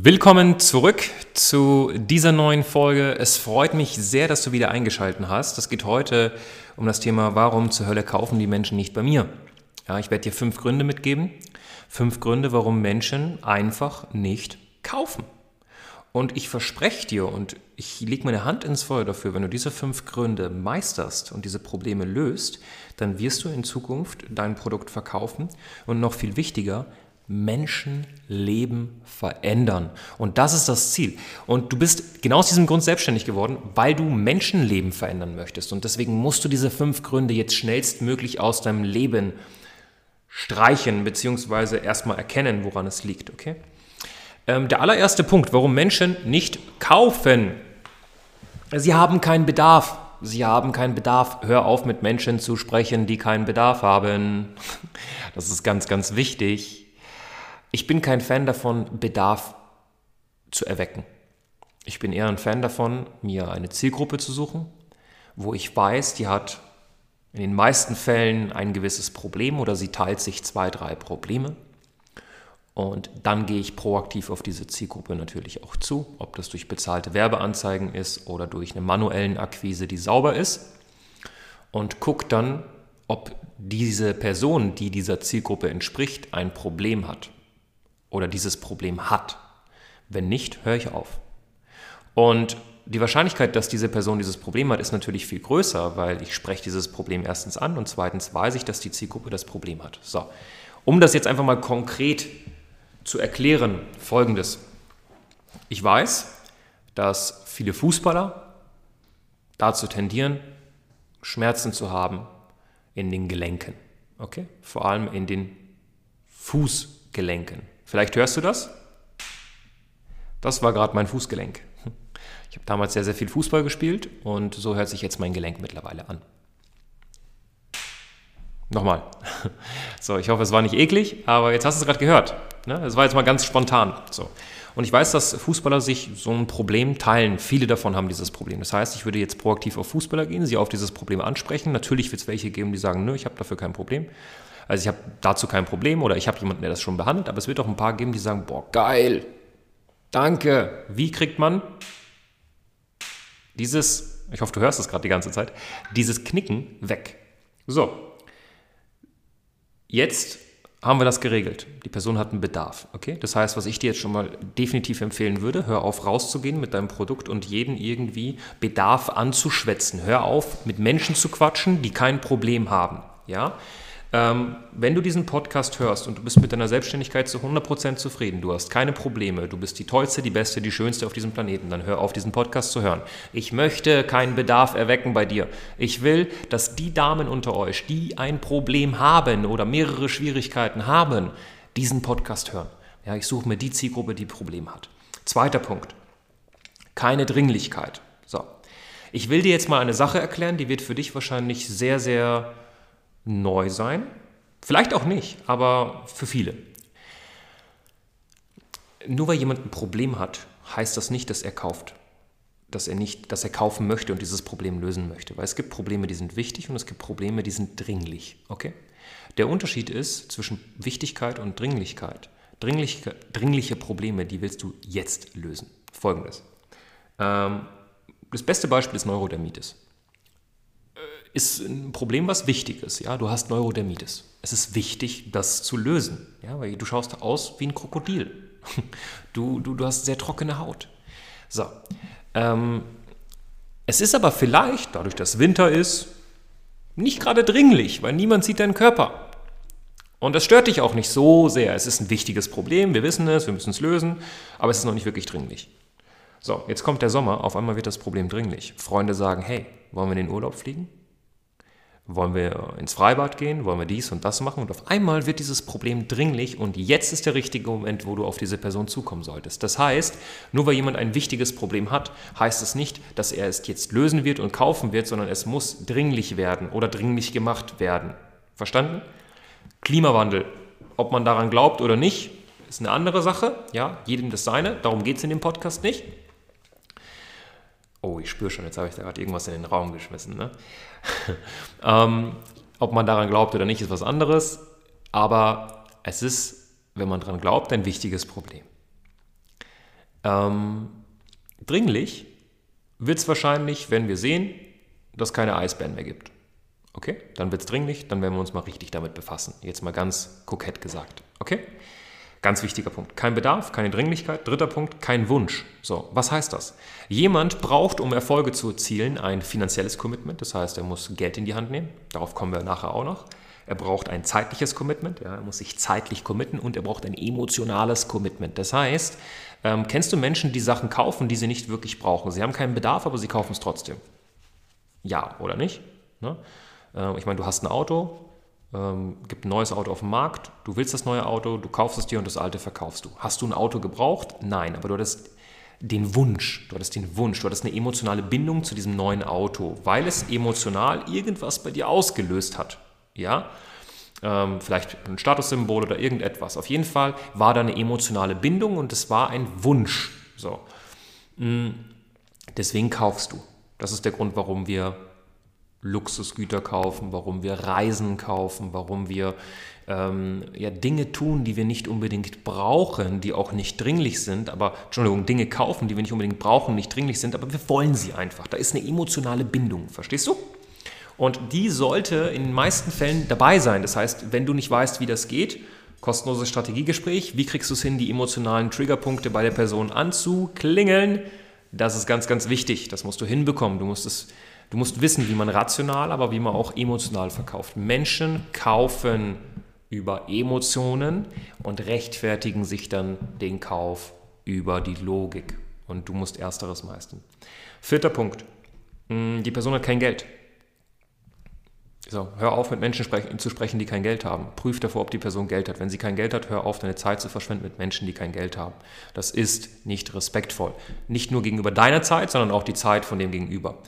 Willkommen zurück zu dieser neuen Folge. Es freut mich sehr, dass du wieder eingeschaltet hast. Es geht heute um das Thema, warum zur Hölle kaufen die Menschen nicht bei mir? Ja, ich werde dir fünf Gründe mitgeben. Fünf Gründe, warum Menschen einfach nicht kaufen. Und ich verspreche dir und ich lege meine Hand ins Feuer dafür, wenn du diese fünf Gründe meisterst und diese Probleme löst, dann wirst du in Zukunft dein Produkt verkaufen und noch viel wichtiger, Menschenleben verändern. Und das ist das Ziel. Und du bist genau aus diesem Grund selbstständig geworden, weil du Menschenleben verändern möchtest. Und deswegen musst du diese fünf Gründe jetzt schnellstmöglich aus deinem Leben streichen, beziehungsweise erstmal erkennen, woran es liegt. Okay? Ähm, der allererste Punkt, warum Menschen nicht kaufen. Sie haben keinen Bedarf. Sie haben keinen Bedarf. Hör auf, mit Menschen zu sprechen, die keinen Bedarf haben. Das ist ganz, ganz wichtig. Ich bin kein Fan davon, Bedarf zu erwecken. Ich bin eher ein Fan davon, mir eine Zielgruppe zu suchen, wo ich weiß, die hat in den meisten Fällen ein gewisses Problem oder sie teilt sich zwei, drei Probleme. Und dann gehe ich proaktiv auf diese Zielgruppe natürlich auch zu, ob das durch bezahlte Werbeanzeigen ist oder durch eine manuellen Akquise, die sauber ist. Und gucke dann, ob diese Person, die dieser Zielgruppe entspricht, ein Problem hat oder dieses Problem hat. Wenn nicht, höre ich auf. Und die Wahrscheinlichkeit, dass diese Person dieses Problem hat, ist natürlich viel größer, weil ich spreche dieses Problem erstens an und zweitens weiß ich, dass die Zielgruppe das Problem hat. So, um das jetzt einfach mal konkret zu erklären, folgendes. Ich weiß, dass viele Fußballer dazu tendieren, Schmerzen zu haben in den Gelenken. Okay? Vor allem in den Fußgelenken. Vielleicht hörst du das? Das war gerade mein Fußgelenk. Ich habe damals sehr, sehr viel Fußball gespielt und so hört sich jetzt mein Gelenk mittlerweile an. Nochmal. So, ich hoffe, es war nicht eklig, aber jetzt hast du es gerade gehört. Ne? Es war jetzt mal ganz spontan. So. Und ich weiß, dass Fußballer sich so ein Problem teilen. Viele davon haben dieses Problem. Das heißt, ich würde jetzt proaktiv auf Fußballer gehen, sie auf dieses Problem ansprechen. Natürlich wird es welche geben, die sagen, nö, ich habe dafür kein Problem. Also ich habe dazu kein Problem oder ich habe jemanden, der das schon behandelt, aber es wird auch ein paar geben, die sagen, boah, geil, danke. Wie kriegt man dieses, ich hoffe, du hörst es gerade die ganze Zeit, dieses Knicken weg? So, jetzt haben wir das geregelt. Die Person hat einen Bedarf. Okay? Das heißt, was ich dir jetzt schon mal definitiv empfehlen würde, hör auf, rauszugehen mit deinem Produkt und jeden irgendwie Bedarf anzuschwätzen. Hör auf, mit Menschen zu quatschen, die kein Problem haben. Ja? Ähm, wenn du diesen Podcast hörst und du bist mit deiner Selbstständigkeit zu 100% zufrieden, du hast keine Probleme, du bist die tollste, die beste, die schönste auf diesem Planeten, dann hör auf, diesen Podcast zu hören. Ich möchte keinen Bedarf erwecken bei dir. Ich will, dass die Damen unter euch, die ein Problem haben oder mehrere Schwierigkeiten haben, diesen Podcast hören. Ja, ich suche mir die Zielgruppe, die ein Problem hat. Zweiter Punkt. Keine Dringlichkeit. So. Ich will dir jetzt mal eine Sache erklären, die wird für dich wahrscheinlich sehr, sehr neu sein. Vielleicht auch nicht, aber für viele. Nur weil jemand ein Problem hat, heißt das nicht, dass er kauft. Dass er nicht, dass er kaufen möchte und dieses Problem lösen möchte. Weil es gibt Probleme, die sind wichtig und es gibt Probleme, die sind dringlich. Okay? Der Unterschied ist zwischen Wichtigkeit und Dringlichkeit. Dringliche, dringliche Probleme, die willst du jetzt lösen. Folgendes. Ähm, das beste Beispiel ist Neurodermitis ist ein Problem, was wichtig ist. Ja? Du hast Neurodermitis. Es ist wichtig, das zu lösen, ja? weil du schaust aus wie ein Krokodil. Du, du, du hast sehr trockene Haut. So. Ähm, es ist aber vielleicht, dadurch, dass Winter ist, nicht gerade dringlich, weil niemand sieht deinen Körper. Und das stört dich auch nicht so sehr. Es ist ein wichtiges Problem, wir wissen es, wir müssen es lösen, aber es ist noch nicht wirklich dringlich. So, jetzt kommt der Sommer, auf einmal wird das Problem dringlich. Freunde sagen, hey, wollen wir in den Urlaub fliegen? Wollen wir ins Freibad gehen? Wollen wir dies und das machen? Und auf einmal wird dieses Problem dringlich und jetzt ist der richtige Moment, wo du auf diese Person zukommen solltest. Das heißt, nur weil jemand ein wichtiges Problem hat, heißt es nicht, dass er es jetzt lösen wird und kaufen wird, sondern es muss dringlich werden oder dringlich gemacht werden. Verstanden? Klimawandel. Ob man daran glaubt oder nicht, ist eine andere Sache. Ja, jedem das seine. Darum geht es in dem Podcast nicht. Oh, ich spüre schon, jetzt habe ich da gerade irgendwas in den Raum geschmissen. Ne? ähm, ob man daran glaubt oder nicht, ist was anderes. Aber es ist, wenn man daran glaubt, ein wichtiges Problem. Ähm, dringlich wird es wahrscheinlich, wenn wir sehen, dass es keine Eisbären mehr gibt. Okay, dann wird es dringlich, dann werden wir uns mal richtig damit befassen. Jetzt mal ganz kokett gesagt. Okay? Ganz wichtiger Punkt. Kein Bedarf, keine Dringlichkeit. Dritter Punkt, kein Wunsch. So, was heißt das? Jemand braucht, um Erfolge zu erzielen, ein finanzielles Commitment. Das heißt, er muss Geld in die Hand nehmen. Darauf kommen wir nachher auch noch. Er braucht ein zeitliches Commitment. Ja, er muss sich zeitlich committen und er braucht ein emotionales Commitment. Das heißt, ähm, kennst du Menschen, die Sachen kaufen, die sie nicht wirklich brauchen? Sie haben keinen Bedarf, aber sie kaufen es trotzdem. Ja oder nicht? Ne? Äh, ich meine, du hast ein Auto, ähm, gibt ein neues Auto auf dem Markt, du willst das neue Auto, du kaufst es dir und das alte verkaufst du. Hast du ein Auto gebraucht? Nein, aber du hattest den Wunsch, du hattest den Wunsch, du hattest eine emotionale Bindung zu diesem neuen Auto, weil es emotional irgendwas bei dir ausgelöst hat. Ja? Ähm, vielleicht ein Statussymbol oder irgendetwas. Auf jeden Fall war da eine emotionale Bindung und es war ein Wunsch. So. Mm, deswegen kaufst du. Das ist der Grund, warum wir Luxusgüter kaufen, warum wir Reisen kaufen, warum wir ähm, ja, Dinge tun, die wir nicht unbedingt brauchen, die auch nicht dringlich sind, aber, Entschuldigung, Dinge kaufen, die wir nicht unbedingt brauchen, nicht dringlich sind, aber wir wollen sie einfach. Da ist eine emotionale Bindung, verstehst du? Und die sollte in den meisten Fällen dabei sein. Das heißt, wenn du nicht weißt, wie das geht, kostenloses Strategiegespräch, wie kriegst du es hin, die emotionalen Triggerpunkte bei der Person anzuklingeln? Das ist ganz, ganz wichtig. Das musst du hinbekommen. Du musst es Du musst wissen, wie man rational, aber wie man auch emotional verkauft. Menschen kaufen über Emotionen und rechtfertigen sich dann den Kauf über die Logik. Und du musst ersteres meistern. Vierter Punkt. Hm, die Person hat kein Geld. So, hör auf, mit Menschen zu sprechen, die kein Geld haben. Prüf davor, ob die Person Geld hat. Wenn sie kein Geld hat, hör auf, deine Zeit zu verschwenden mit Menschen, die kein Geld haben. Das ist nicht respektvoll. Nicht nur gegenüber deiner Zeit, sondern auch die Zeit von dem Gegenüber.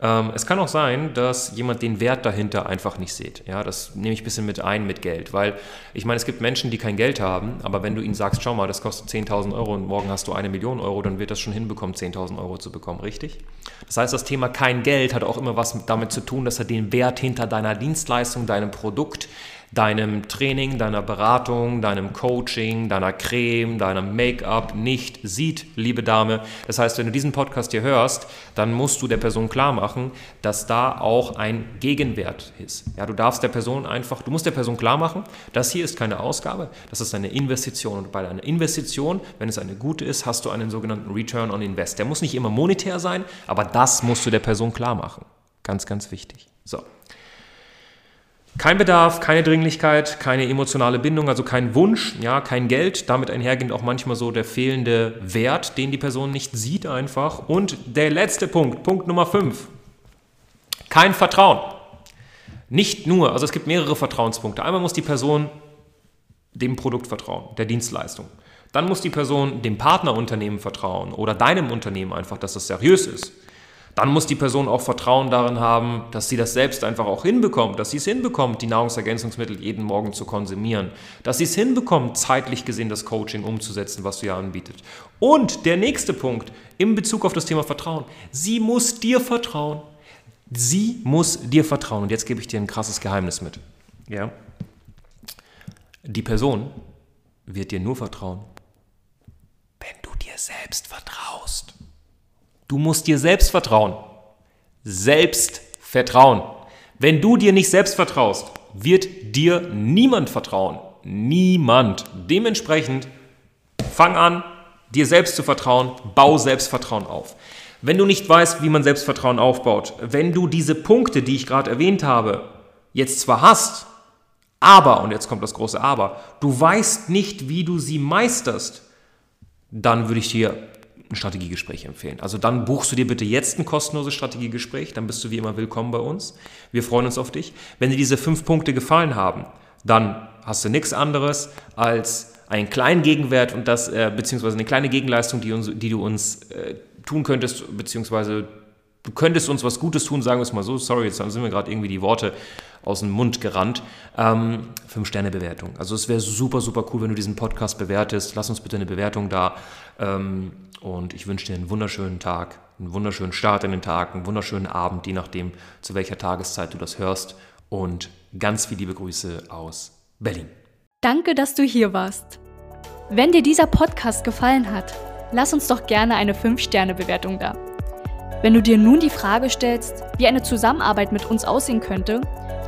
Ähm, es kann auch sein, dass jemand den Wert dahinter einfach nicht sieht. Ja, das nehme ich ein bisschen mit ein mit Geld, weil ich meine, es gibt Menschen, die kein Geld haben, aber wenn du ihnen sagst, schau mal, das kostet 10.000 Euro und morgen hast du eine Million Euro, dann wird das schon hinbekommen, 10.000 Euro zu bekommen, richtig? Das heißt, das Thema kein Geld hat auch immer was damit zu tun, dass er den Wert hinter deiner Dienstleistung, deinem Produkt, deinem Training, deiner Beratung, deinem Coaching, deiner Creme, deinem Make-up nicht sieht, liebe Dame. Das heißt, wenn du diesen Podcast hier hörst, dann musst du der Person klar machen, dass da auch ein Gegenwert ist. Ja, du darfst der Person einfach, du musst der Person klar machen, das hier ist keine Ausgabe, das ist eine Investition. Und bei einer Investition, wenn es eine gute ist, hast du einen sogenannten Return on Invest. Der muss nicht immer monetär sein, aber das musst du der Person klar machen. Ganz, ganz wichtig. So. Kein Bedarf, keine Dringlichkeit, keine emotionale Bindung, also kein Wunsch, ja, kein Geld. Damit einhergehend auch manchmal so der fehlende Wert, den die Person nicht sieht einfach. Und der letzte Punkt, Punkt Nummer 5. Kein Vertrauen. Nicht nur, also es gibt mehrere Vertrauenspunkte. Einmal muss die Person dem Produkt vertrauen, der Dienstleistung. Dann muss die Person dem Partnerunternehmen vertrauen oder deinem Unternehmen einfach, dass das seriös ist dann muss die Person auch Vertrauen darin haben, dass sie das selbst einfach auch hinbekommt, dass sie es hinbekommt, die Nahrungsergänzungsmittel jeden Morgen zu konsumieren, dass sie es hinbekommt, zeitlich gesehen das Coaching umzusetzen, was du ja anbietet. Und der nächste Punkt in Bezug auf das Thema Vertrauen, sie muss dir vertrauen. Sie muss dir vertrauen. Und jetzt gebe ich dir ein krasses Geheimnis mit. Ja? Die Person wird dir nur vertrauen, wenn du dir selbst vertraust. Du musst dir selbst vertrauen. Selbstvertrauen. Wenn du dir nicht selbst vertraust, wird dir niemand vertrauen. Niemand. Dementsprechend fang an, dir selbst zu vertrauen, bau Selbstvertrauen auf. Wenn du nicht weißt, wie man Selbstvertrauen aufbaut, wenn du diese Punkte, die ich gerade erwähnt habe, jetzt zwar hast, aber, und jetzt kommt das große Aber, du weißt nicht, wie du sie meisterst, dann würde ich dir ein Strategiegespräch empfehlen. Also dann buchst du dir bitte jetzt ein kostenloses Strategiegespräch, dann bist du wie immer willkommen bei uns. Wir freuen uns auf dich. Wenn dir diese fünf Punkte gefallen haben, dann hast du nichts anderes als einen kleinen Gegenwert und das, äh, beziehungsweise eine kleine Gegenleistung, die, uns, die du uns äh, tun könntest, beziehungsweise du könntest uns was Gutes tun, sagen wir es mal so. Sorry, jetzt sind mir gerade irgendwie die Worte aus dem Mund gerannt. Ähm, Fünf-Sterne-Bewertung. Also es wäre super, super cool, wenn du diesen Podcast bewertest. Lass uns bitte eine Bewertung da. Ähm, und ich wünsche dir einen wunderschönen Tag, einen wunderschönen Start in den Tag, einen wunderschönen Abend, je nachdem, zu welcher Tageszeit du das hörst. Und ganz viele liebe Grüße aus Berlin. Danke, dass du hier warst. Wenn dir dieser Podcast gefallen hat, lass uns doch gerne eine 5-Sterne-Bewertung da. Wenn du dir nun die Frage stellst, wie eine Zusammenarbeit mit uns aussehen könnte,